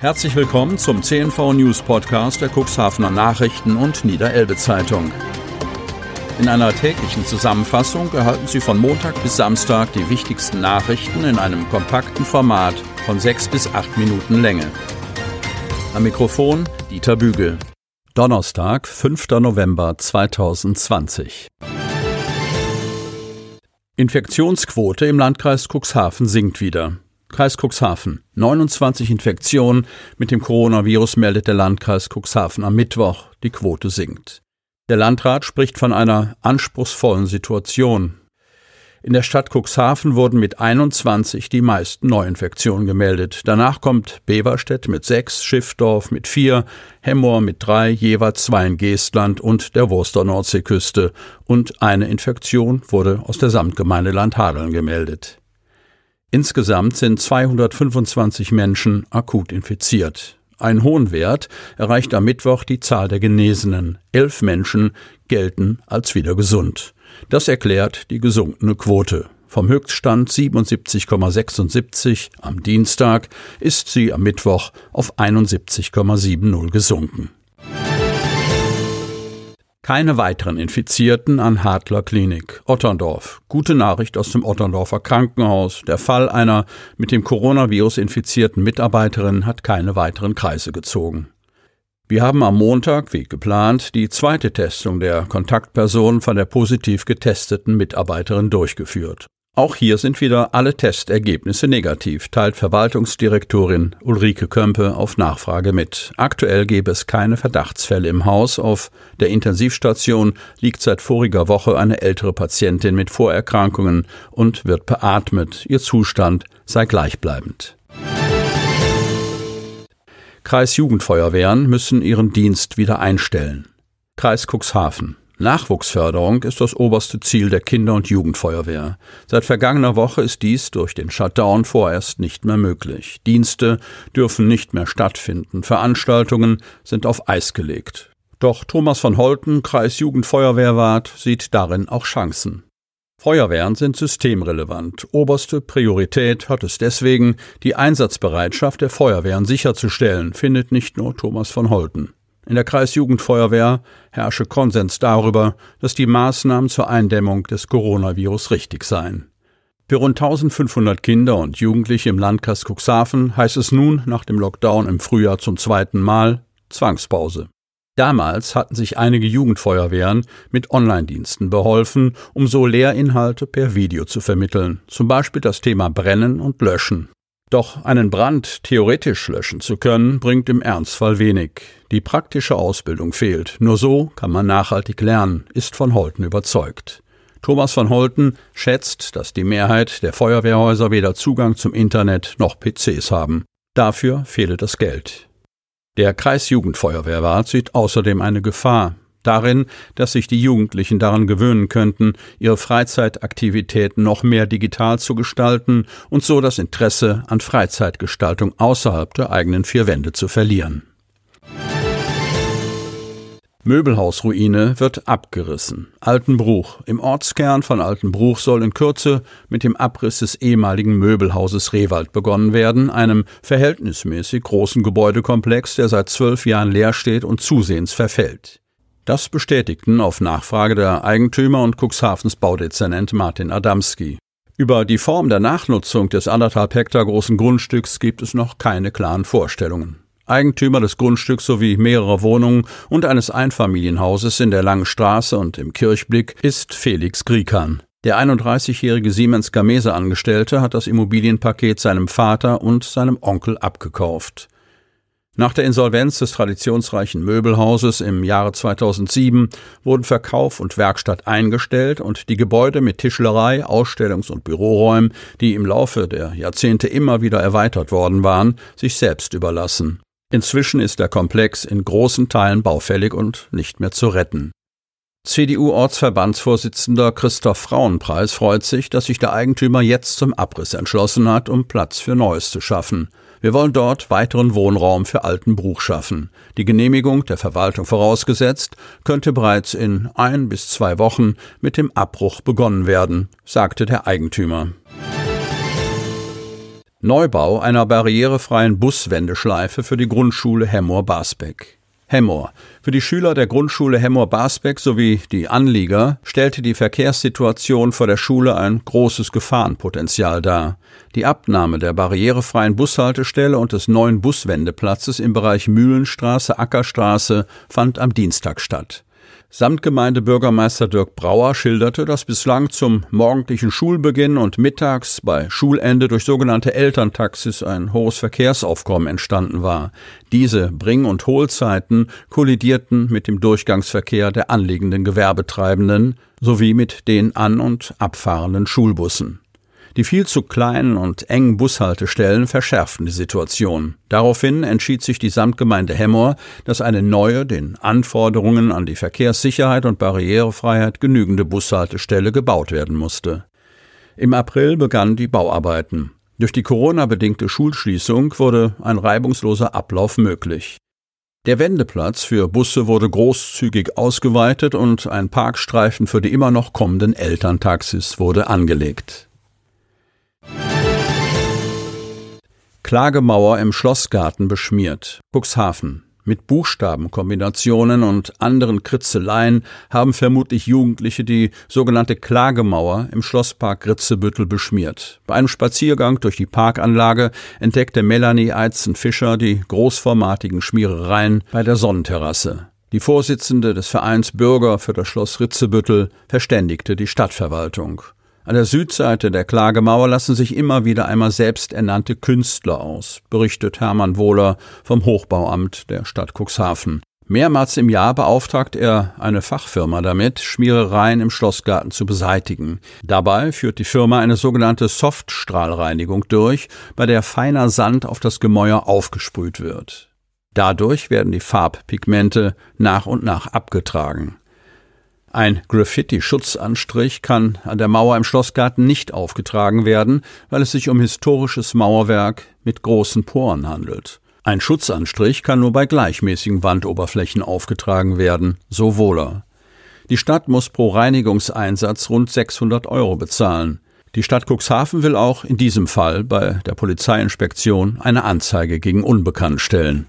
Herzlich willkommen zum CNV News Podcast der Cuxhavener Nachrichten und Niederelbe Zeitung. In einer täglichen Zusammenfassung erhalten Sie von Montag bis Samstag die wichtigsten Nachrichten in einem kompakten Format von sechs bis acht Minuten Länge. Am Mikrofon Dieter Bügel. Donnerstag, 5. November 2020. Infektionsquote im Landkreis Cuxhaven sinkt wieder. Kreis Cuxhaven. 29 Infektionen mit dem Coronavirus meldet der Landkreis Cuxhaven am Mittwoch. Die Quote sinkt. Der Landrat spricht von einer anspruchsvollen Situation. In der Stadt Cuxhaven wurden mit 21 die meisten Neuinfektionen gemeldet. Danach kommt Beverstedt mit sechs, Schiffdorf mit vier, Hemmoor mit drei, jeweils zwei in Geestland und der Wurster Nordseeküste. Und eine Infektion wurde aus der Samtgemeinde Landhadeln gemeldet. Insgesamt sind 225 Menschen akut infiziert. Einen hohen Wert erreicht am Mittwoch die Zahl der Genesenen. Elf Menschen gelten als wieder gesund. Das erklärt die gesunkene Quote. Vom Höchststand 77,76 am Dienstag ist sie am Mittwoch auf 71,70 gesunken. Keine weiteren Infizierten an Hartler Klinik. Otterndorf. Gute Nachricht aus dem Otterndorfer Krankenhaus. Der Fall einer mit dem Coronavirus infizierten Mitarbeiterin hat keine weiteren Kreise gezogen. Wir haben am Montag, wie geplant, die zweite Testung der Kontaktperson von der positiv getesteten Mitarbeiterin durchgeführt. Auch hier sind wieder alle Testergebnisse negativ, teilt Verwaltungsdirektorin Ulrike Kömpe auf Nachfrage mit. Aktuell gäbe es keine Verdachtsfälle im Haus. Auf der Intensivstation liegt seit voriger Woche eine ältere Patientin mit Vorerkrankungen und wird beatmet. Ihr Zustand sei gleichbleibend. Kreisjugendfeuerwehren müssen ihren Dienst wieder einstellen. Kreis Cuxhaven. Nachwuchsförderung ist das oberste Ziel der Kinder- und Jugendfeuerwehr. Seit vergangener Woche ist dies durch den Shutdown vorerst nicht mehr möglich. Dienste dürfen nicht mehr stattfinden, Veranstaltungen sind auf Eis gelegt. Doch Thomas von Holten, Kreisjugendfeuerwehrwart, sieht darin auch Chancen. Feuerwehren sind systemrelevant. Oberste Priorität hat es deswegen, die Einsatzbereitschaft der Feuerwehren sicherzustellen, findet nicht nur Thomas von Holten. In der Kreisjugendfeuerwehr herrsche Konsens darüber, dass die Maßnahmen zur Eindämmung des Coronavirus richtig seien. Für rund 1500 Kinder und Jugendliche im Landkreis Cuxhaven heißt es nun nach dem Lockdown im Frühjahr zum zweiten Mal Zwangspause. Damals hatten sich einige Jugendfeuerwehren mit Online-Diensten beholfen, um so Lehrinhalte per Video zu vermitteln, zum Beispiel das Thema Brennen und Löschen. Doch einen Brand theoretisch löschen zu können, bringt im Ernstfall wenig. Die praktische Ausbildung fehlt. Nur so kann man nachhaltig lernen, ist von Holten überzeugt. Thomas von Holten schätzt, dass die Mehrheit der Feuerwehrhäuser weder Zugang zum Internet noch PCs haben. Dafür fehle das Geld. Der Kreisjugendfeuerwehrwart sieht außerdem eine Gefahr darin, dass sich die Jugendlichen daran gewöhnen könnten, ihre Freizeitaktivitäten noch mehr digital zu gestalten und so das Interesse an Freizeitgestaltung außerhalb der eigenen vier Wände zu verlieren. Möbelhausruine wird abgerissen. Altenbruch. Im Ortskern von Altenbruch soll in Kürze mit dem Abriss des ehemaligen Möbelhauses Rewald begonnen werden, einem verhältnismäßig großen Gebäudekomplex, der seit zwölf Jahren leer steht und zusehends verfällt. Das bestätigten auf Nachfrage der Eigentümer und Cuxhavens Baudezernent Martin Adamski. Über die Form der Nachnutzung des anderthalb Hektar großen Grundstücks gibt es noch keine klaren Vorstellungen. Eigentümer des Grundstücks sowie mehrerer Wohnungen und eines Einfamilienhauses in der Langen Straße und im Kirchblick ist Felix Griekan. Der 31-jährige Siemens Gamese Angestellte hat das Immobilienpaket seinem Vater und seinem Onkel abgekauft. Nach der Insolvenz des traditionsreichen Möbelhauses im Jahre 2007 wurden Verkauf und Werkstatt eingestellt und die Gebäude mit Tischlerei, Ausstellungs- und Büroräumen, die im Laufe der Jahrzehnte immer wieder erweitert worden waren, sich selbst überlassen. Inzwischen ist der Komplex in großen Teilen baufällig und nicht mehr zu retten. CDU-Ortsverbandsvorsitzender Christoph Frauenpreis freut sich, dass sich der Eigentümer jetzt zum Abriss entschlossen hat, um Platz für Neues zu schaffen. Wir wollen dort weiteren Wohnraum für Altenbruch schaffen. Die Genehmigung der Verwaltung vorausgesetzt, könnte bereits in ein bis zwei Wochen mit dem Abbruch begonnen werden, sagte der Eigentümer. Neubau einer barrierefreien Buswendeschleife für die Grundschule Hemmoor-Basbeck. Hemmoor. Für die Schüler der Grundschule Hemmoor-Basbeck sowie die Anlieger stellte die Verkehrssituation vor der Schule ein großes Gefahrenpotenzial dar. Die Abnahme der barrierefreien Bushaltestelle und des neuen Buswendeplatzes im Bereich Mühlenstraße, Ackerstraße fand am Dienstag statt. Samtgemeindebürgermeister Dirk Brauer schilderte, dass bislang zum morgendlichen Schulbeginn und mittags bei Schulende durch sogenannte Elterntaxis ein hohes Verkehrsaufkommen entstanden war. Diese Bring- und Hohlzeiten kollidierten mit dem Durchgangsverkehr der anliegenden Gewerbetreibenden sowie mit den an- und abfahrenden Schulbussen. Die viel zu kleinen und engen Bushaltestellen verschärften die Situation. Daraufhin entschied sich die Samtgemeinde Hemmoor, dass eine neue, den Anforderungen an die Verkehrssicherheit und Barrierefreiheit genügende Bushaltestelle gebaut werden musste. Im April begannen die Bauarbeiten. Durch die Corona-bedingte Schulschließung wurde ein reibungsloser Ablauf möglich. Der Wendeplatz für Busse wurde großzügig ausgeweitet und ein Parkstreifen für die immer noch kommenden Elterntaxis wurde angelegt. Klagemauer im Schlossgarten beschmiert. Cuxhaven. Mit Buchstabenkombinationen und anderen Kritzeleien haben vermutlich Jugendliche die sogenannte Klagemauer im Schlosspark Gritzebüttel beschmiert. Bei einem Spaziergang durch die Parkanlage entdeckte Melanie Eizen-Fischer die großformatigen Schmierereien bei der Sonnenterrasse. Die Vorsitzende des Vereins Bürger für das Schloss Ritzebüttel verständigte die Stadtverwaltung. An der Südseite der Klagemauer lassen sich immer wieder einmal selbsternannte Künstler aus, berichtet Hermann Wohler vom Hochbauamt der Stadt Cuxhaven. Mehrmals im Jahr beauftragt er eine Fachfirma damit, Schmierereien im Schlossgarten zu beseitigen. Dabei führt die Firma eine sogenannte Softstrahlreinigung durch, bei der feiner Sand auf das Gemäuer aufgesprüht wird. Dadurch werden die Farbpigmente nach und nach abgetragen. Ein Graffiti-Schutzanstrich kann an der Mauer im Schlossgarten nicht aufgetragen werden, weil es sich um historisches Mauerwerk mit großen Poren handelt. Ein Schutzanstrich kann nur bei gleichmäßigen Wandoberflächen aufgetragen werden, so Wohler. Die Stadt muss pro Reinigungseinsatz rund 600 Euro bezahlen. Die Stadt Cuxhaven will auch in diesem Fall bei der Polizeiinspektion eine Anzeige gegen Unbekannt stellen.